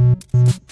Thank you.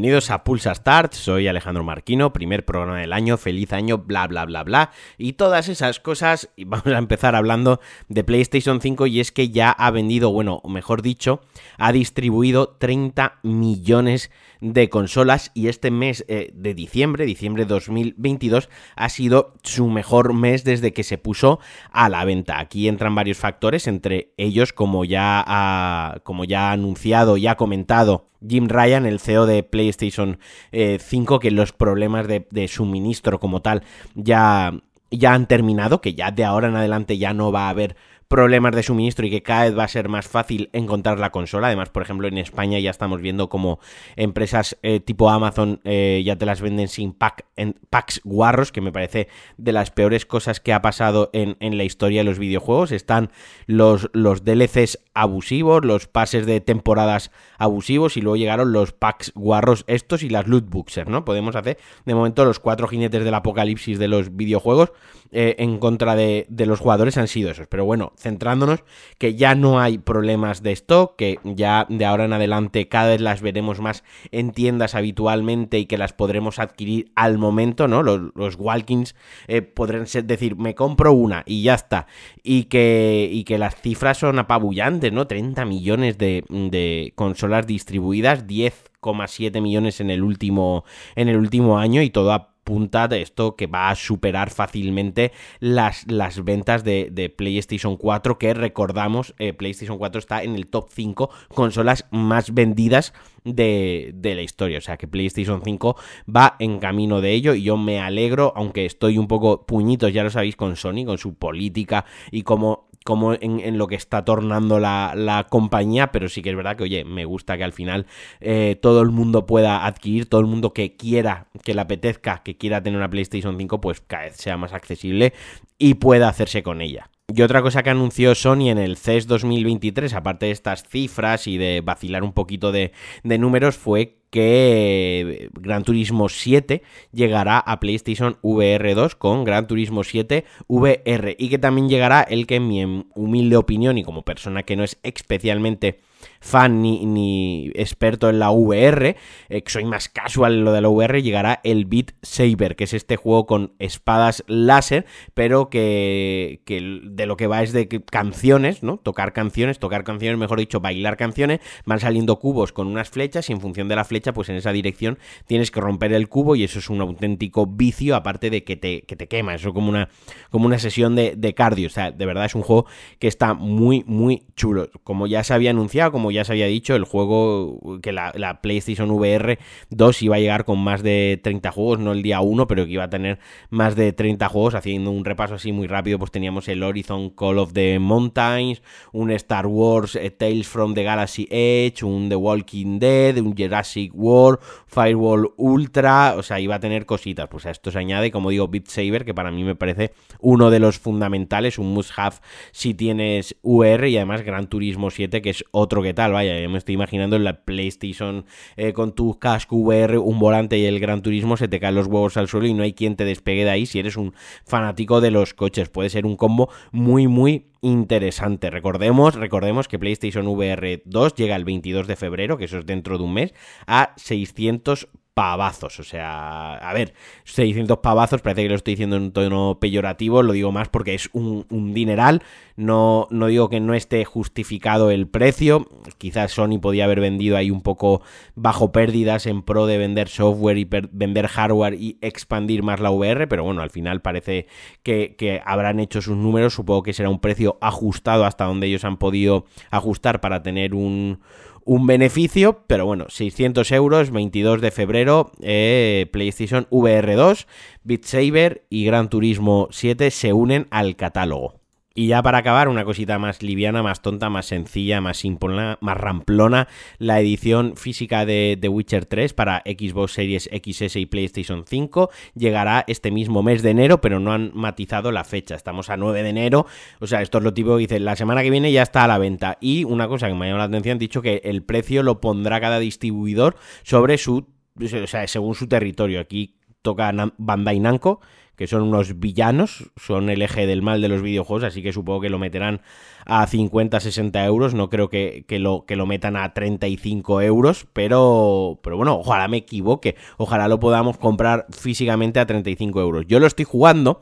Bienvenidos a Pulsa Start, soy Alejandro Marquino, primer programa del año, feliz año, bla bla bla bla, y todas esas cosas, y vamos a empezar hablando de PlayStation 5 y es que ya ha vendido, bueno, mejor dicho, ha distribuido 30 millones de consolas y este mes eh, de diciembre, diciembre 2022, ha sido su mejor mes desde que se puso a la venta. Aquí entran varios factores, entre ellos, como ya ha, como ya ha anunciado y ha comentado Jim Ryan, el CEO de PlayStation 5, eh, que los problemas de, suministro como tal ya, ya han terminado, que ya de ahora en adelante ya no va a haber problemas de suministro y que cada vez va a ser más fácil encontrar la consola. Además, por ejemplo, en España ya estamos viendo como empresas eh, tipo Amazon eh, ya te las venden sin pack, en packs guarros, que me parece de las peores cosas que ha pasado en, la historia de los videojuegos. Están los, los DLCs abusivos, los pases de temporadas abusivos y luego llegaron los packs guarros estos y las loot boxers, ¿no? Podemos hacer de momento los cuatro jinetes del apocalipsis de los videojuegos eh, en contra de, de los jugadores han sido esos. Pero bueno, centrándonos que ya no hay problemas de stock, que ya de ahora en adelante cada vez las veremos más en tiendas habitualmente y que las podremos adquirir al momento, ¿no? Los, Walkins eh, podrán decir, me compro una y ya está. Y que, y que las cifras son apabullantes, ¿no? 30 millones de, de consolas distribuidas, 10,7 millones en el último en el último año y todo a punta de esto que va a superar fácilmente las, las ventas de, PlayStation 4, que recordamos, eh, PlayStation 4 está en el top 5 consolas más vendidas de, de, la historia. O sea que PlayStation 5 va en camino de ello y yo me alegro, aunque estoy un poco puñitos, ya lo sabéis, con Sony, con su política y cómo como en, lo que está tornando la, compañía, pero sí que es verdad que, oye, me gusta que al final eh, todo el mundo pueda adquirir, todo el mundo que quiera, que le apetezca, que quiera tener una PlayStation 5, pues cada vez sea más accesible y pueda hacerse con ella. Y otra cosa que anunció Sony en el CES 2023, aparte de estas cifras y de vacilar un poquito de, de números, fue que Gran Turismo 7 llegará a PlayStation VR 2 con Gran Turismo 7 VR y que también llegará el que en mi humilde opinión y como persona que no es especialmente fan ni, experto en la VR, eh, que soy más casual en lo de la VR, llegará el Beat Saber, que es este juego con espadas láser, pero que, que de lo que va es de canciones, ¿no? Tocar canciones, tocar canciones, mejor dicho, bailar canciones, van saliendo cubos con unas flechas y en función de la flecha, pues en esa dirección tienes que romper el cubo y eso es un auténtico vicio, aparte de que te, que te quema, eso como una, como una sesión de, de cardio, o sea, de verdad es un juego que está muy, muy chulo, como ya se había anunciado, como ya se había dicho, el juego que la, PlayStation VR 2 iba a llegar con más de 30 juegos, no el día 1, pero que iba a tener más de 30 juegos. Haciendo un repaso así muy rápido, pues teníamos el Horizon Call of the Mountains, un Star Wars eh, Tales from the Galaxy Edge, un The Walking Dead, un Jurassic World, Firewall Ultra, o sea, iba a tener cositas. Pues a esto se añade, como digo, Beat Saber, que para mí me parece uno de los fundamentales, un must have si tienes VR y además Gran Turismo 7, que es otro que tal, vaya, yo me estoy imaginando en la PlayStation eh, con tu casco VR, un volante y el Gran Turismo, se te caen los huevos al suelo y no hay quien te despegue de ahí si eres un fanático de los coches. Puede ser un combo muy, muy interesante. Recordemos, recordemos que PlayStation VR 2 llega el 22 de febrero, que eso es dentro de un mes, a 600 pavazos. O sea, a ver, 600 pavazos, parece que lo estoy diciendo en un tono peyorativo, lo digo más porque es un, dineral. No, no digo que no esté justificado el precio. Quizás Sony podía haber vendido ahí un poco bajo pérdidas en pro de vender software y vender hardware y expandir más la VR, pero bueno, al final parece que, que habrán hecho sus números. Supongo que será un precio ajustado hasta donde ellos han podido ajustar para tener un un beneficio, pero bueno, 600 euros, 22 de febrero, eh, PlayStation VR 2, Beat Saber y Gran Turismo 7 se unen al catálogo. Y ya para acabar, una cosita más liviana, más tonta, más sencilla, más simplona, más ramplona, la edición física de The Witcher 3 para Xbox Series XS y PlayStation 5 llegará este mismo mes de enero, pero no han matizado la fecha. Estamos a 9 de enero, o sea, esto es lo típico que dicen, la semana que viene ya está a la venta. Y una cosa que me ha llamado la atención, han dicho que el precio lo pondrá cada distribuidor sobre su, o sea, según su territorio. Aquí toca Bandai Namco que son unos villanos, son el eje del mal de los videojuegos, así que supongo que lo meterán a 50, 60 euros, no creo que, lo, que lo metan a 35 euros, pero, pero bueno, ojalá me equivoque, ojalá lo podamos comprar físicamente a 35 euros. Yo lo estoy jugando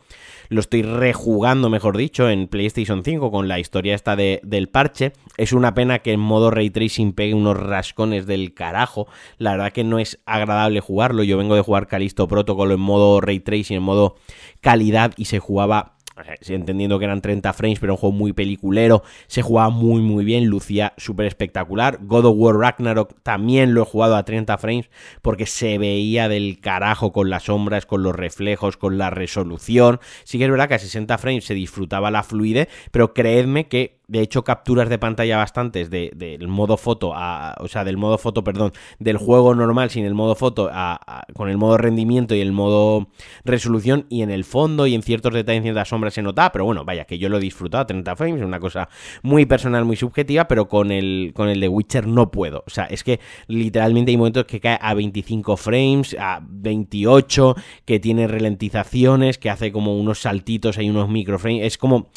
lo estoy rejugando, mejor dicho, en PlayStation 5 con la historia esta de, del parche. Es una pena que en modo ray tracing pegue unos rascones del carajo. La verdad que no es agradable jugarlo. Yo vengo de jugar Calisto Protocol en modo ray tracing, en modo calidad y se jugaba entendiendo que eran 30 frames, pero un juego muy peliculero, se jugaba muy muy bien, lucía súper espectacular. God of War Ragnarok también lo he jugado a 30 frames porque se veía del carajo con las sombras, con los reflejos, con la resolución. Sí que es verdad que a 60 frames se disfrutaba la fluidez, pero creedme que de hecho capturas de pantalla bastantes del modo foto a, o sea del modo foto perdón del juego normal sin el modo foto con el modo rendimiento y el modo resolución y en el fondo y en ciertos detalles en las sombras se nota pero bueno vaya que yo lo he disfrutado a 30 frames es una cosa muy personal muy subjetiva pero con el con el de Witcher no puedo. O sea es que literalmente hay momentos que cae a 25 frames a 28 que tiene ralentizaciones que hace como unos saltitos hay unos microframes es como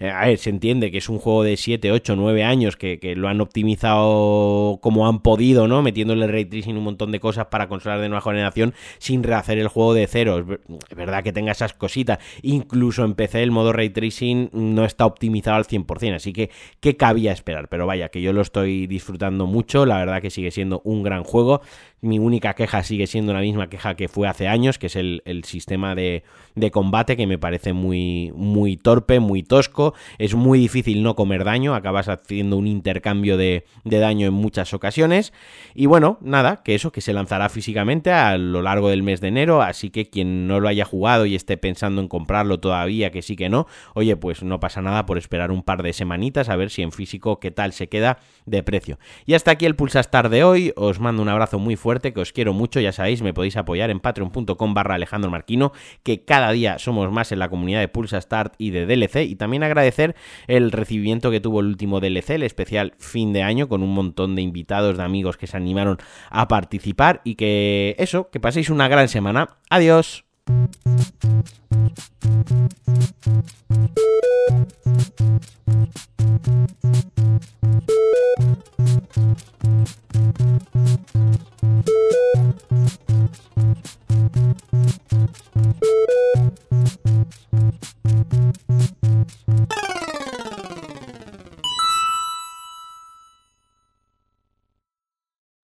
a ver, se entiende que es un juego de 7, 8, 9 años que, lo han optimizado como han podido, ¿no? Metiéndole ray tracing un montón de cosas para consolas de nueva generación sin rehacer el juego de cero. Es verdad que tenga esas cositas. Incluso en PC el modo ray tracing no está optimizado al 100%, así que ¿qué cabía esperar? Pero vaya, que yo lo estoy disfrutando mucho, la verdad que sigue siendo un gran juego. Mi única queja sigue siendo la misma queja que fue hace años, que es el, sistema de, combate que me parece muy, muy torpe, muy tosco. Es muy difícil no comer daño, acabas haciendo un intercambio de, daño en muchas ocasiones. Y bueno, nada, que eso, que se lanzará físicamente a lo largo del mes de enero, así que quien no lo haya jugado y esté pensando en comprarlo todavía, que sí que no, oye, pues no pasa nada por esperar un par de semanitas a ver si en físico qué tal se queda de precio. Y hasta aquí el Pulsastar de hoy, os mando un abrazo muy fuerte que os quiero mucho, ya sabéis, me podéis apoyar en patreon.com barra Alejandro Marquino, que cada día somos más en la comunidad de Pulsa Start y de DLC, y también agradecer el recibimiento que tuvo el último DLC, el especial fin de año, con un montón de invitados, de amigos que se animaron a participar, y que eso, que paséis una gran semana. Adiós.